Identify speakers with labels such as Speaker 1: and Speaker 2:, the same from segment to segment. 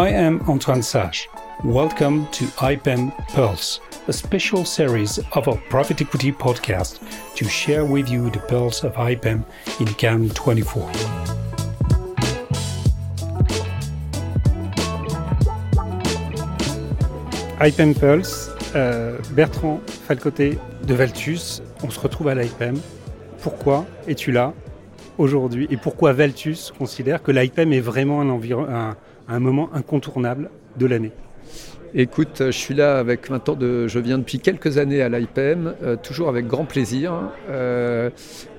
Speaker 1: I am Antoine Sage. Welcome to IPEM Pulse, a special series of our private equity podcast to share with you the pulse of IPEM in Cannes 24. IPEM Pulse, Bertrand Falcoté de Valtus, on se retrouve à l'IPEM. Pourquoi es-tu là? Aujourd'hui et pourquoi Valtus considère que l'IPEM est vraiment un, moment incontournable de l'année
Speaker 2: Écoute, je suis là avec 20 ans de. Je viens depuis quelques années à l'IPM, euh, toujours avec grand plaisir. Euh,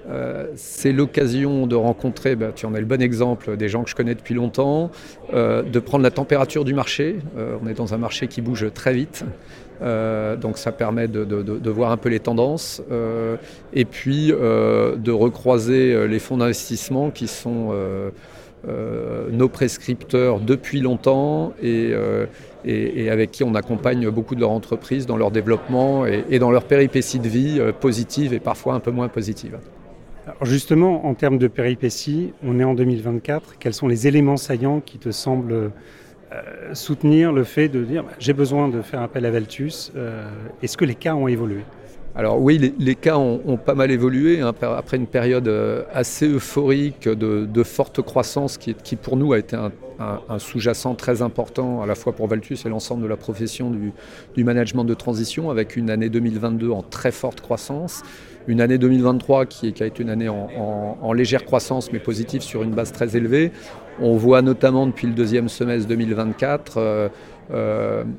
Speaker 2: euh, c'est l'occasion de rencontrer, bah, tu en es le bon exemple, des gens que je connais depuis longtemps, de prendre la température du marché. on est dans un marché qui bouge très vite. Donc ça permet de, voir un peu les tendances et puis de recroiser les fonds d'investissement qui sont euh, nos prescripteurs depuis longtemps euh, et, avec qui on accompagne beaucoup de leurs entreprises dans leur développement et, dans leur péripéties de vie euh, positives et parfois un peu moins positives.
Speaker 1: Alors justement, en termes de péripéties, on est en 2024. Quels sont les éléments saillants qui te semblent soutenir le fait de dire bah, j'ai besoin de faire appel à Valtus Est-ce que les cas ont évolué?
Speaker 2: Alors oui, les, cas ont, pas mal évolué hein, après une période euh, assez euphorique de, forte croissance qui, pour nous a été un, sous-jacent très important à la fois pour Valtus et l'ensemble de la profession du, du, management de transition avec une année 2022 en très forte croissance, une année 2023 qui, qui a été une année en, légère croissance mais positive sur une base très élevée. On voit notamment depuis le deuxième semestre 2024 euh,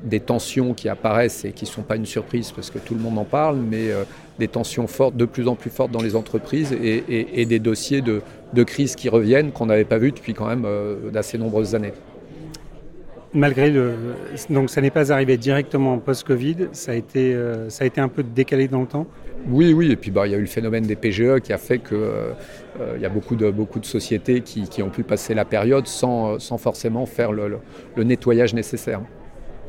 Speaker 2: des tensions qui apparaissent et qui ne sont pas une surprise parce que tout le monde en parle, mais euh, des tensions fortes, de plus en plus fortes dans les entreprises et, des dossiers de, crise qui reviennent qu'on n'avait pas vu depuis quand même euh, d'assez nombreuses années.
Speaker 1: Malgré le. Donc ça n'est pas arrivé directement post-Covid, ça, a été, ça a été un peu décalé dans le temps?
Speaker 2: Oui, oui, et puis bah, il y a eu le phénomène des PGE qui a fait qu'il y a beaucoup de, beaucoup de sociétés qui, ont pu passer la période sans, forcément faire le nettoyage nécessaire.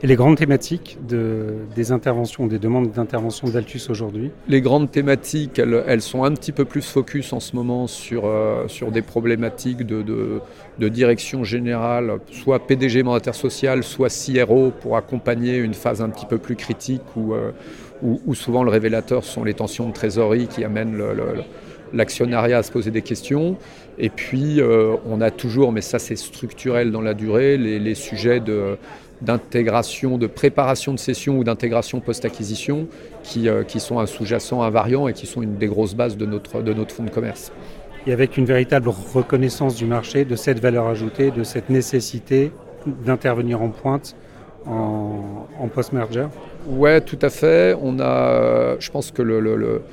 Speaker 1: Et les grandes thématiques de, des interventions, des demandes d'intervention d'Altus aujourd'hui
Speaker 2: Les grandes thématiques, elles, sont un petit peu plus focus en ce moment sur, euh, sur des problématiques de, de, direction générale, soit PDG mandataire social, soit CRO pour accompagner une phase un petit peu plus critique où, euh, où, souvent le révélateur sont les tensions de trésorerie qui amènent l'actionnariat à se poser des questions. Et puis, euh, on a toujours, mais ça c'est structurel dans la durée, les, sujets d'intégration, de préparation de session ou d'intégration post-acquisition qui, euh, sont un sous-jacent invariant et qui sont une des grosses bases de notre, de notre fonds de commerce.
Speaker 1: Et avec une véritable reconnaissance du marché, de cette valeur ajoutée, de cette nécessité d'intervenir en pointe en, post-merger
Speaker 2: Ouais, tout à fait. On a, je pense que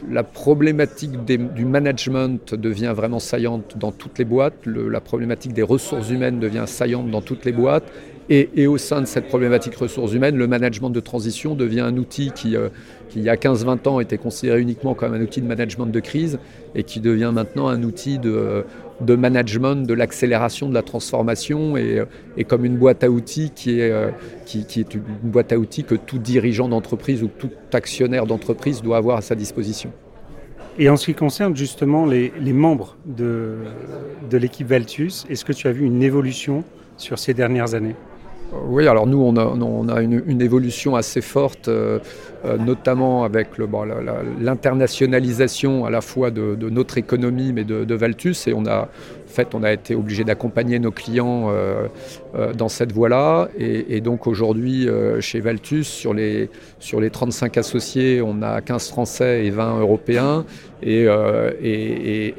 Speaker 2: la problématique du management devient vraiment saillante dans toutes les boîtes. la problématique des ressources humaines devient saillante dans toutes les boîtes. Et, au sein de cette problématique ressources humaines, le management de transition devient un outil qui, euh, il y a 15-20 ans, était considéré uniquement comme un outil de management de crise et qui devient maintenant un outil de, de management de l'accélération de la transformation et, euh, comme une boîte à outils qui est, euh, une boîte à outils que tout dirigeant d'entreprise ou tout actionnaire d'entreprise doit avoir à sa disposition.
Speaker 1: Et en ce qui concerne justement les, les membres de, de l'équipe Valtus, est-ce que tu as vu une évolution sur ces dernières années?
Speaker 2: Oui, alors nous, on a, une, évolution assez forte, euh, euh, notamment avec l'internationalisation à la fois de, notre économie, mais de, de, Valtus. Et on a, en fait, on a été obligé d'accompagner nos clients euh, euh, dans cette voie-là. Et, donc aujourd'hui, euh, chez Valtus, sur les, sur les 35 associés, on a 15 Français et 20 Européens. Et,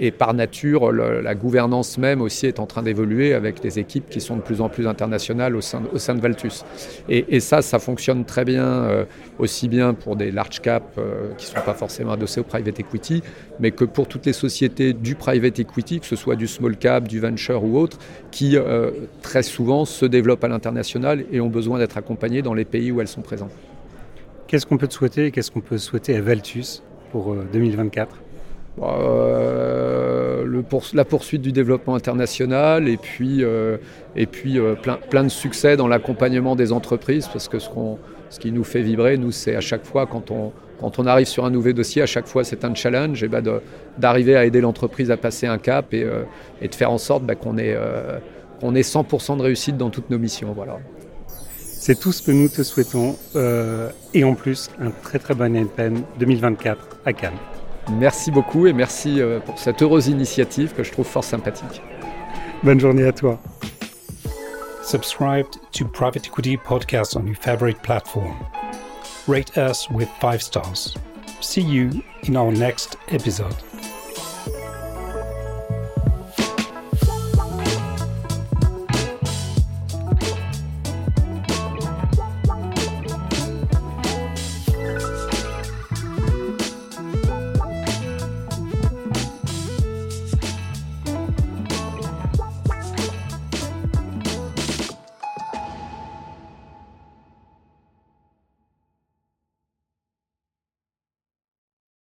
Speaker 2: et, par nature, la gouvernance même aussi est en train d'évoluer avec des équipes qui sont de plus en plus internationales au sein, au de Valtus. Et, ça, ça fonctionne très bien, aussi bien pour des large caps qui ne sont pas forcément adossés au private equity, mais que pour toutes les sociétés du private equity, que ce soit du small cap, du venture ou autre, qui euh, très souvent se développent à l'international et ont besoin d'être accompagnés dans les pays où elles sont présentes.
Speaker 1: Qu'est-ce qu'on peut te souhaiter et qu'est-ce qu'on peut souhaiter à Valtus pour 2024
Speaker 2: euh, euh, la poursuite du développement international et puis, et puis plein, plein, de succès dans l'accompagnement des entreprises parce que ce, ce qui nous fait vibrer, nous, c'est à chaque fois quand on, quand on arrive sur un nouveau dossier, à chaque fois c'est un challenge et bah, d'arriver à aider l'entreprise à passer un cap et, euh, de faire en sorte bah, qu'on ait, euh, ait 100% de réussite dans toutes nos missions. Voilà.
Speaker 1: C'est tout ce que nous te souhaitons. Euh, et en plus, un très très bon IPM 2024 à Cannes.
Speaker 2: Merci beaucoup et merci euh, pour cette heureuse initiative que je trouve fort sympathique.
Speaker 1: Bonne journée à toi.
Speaker 3: Subscribe to Private Equity Podcast on your favorite platform. Rate us with 5 stars. See you in our next episode.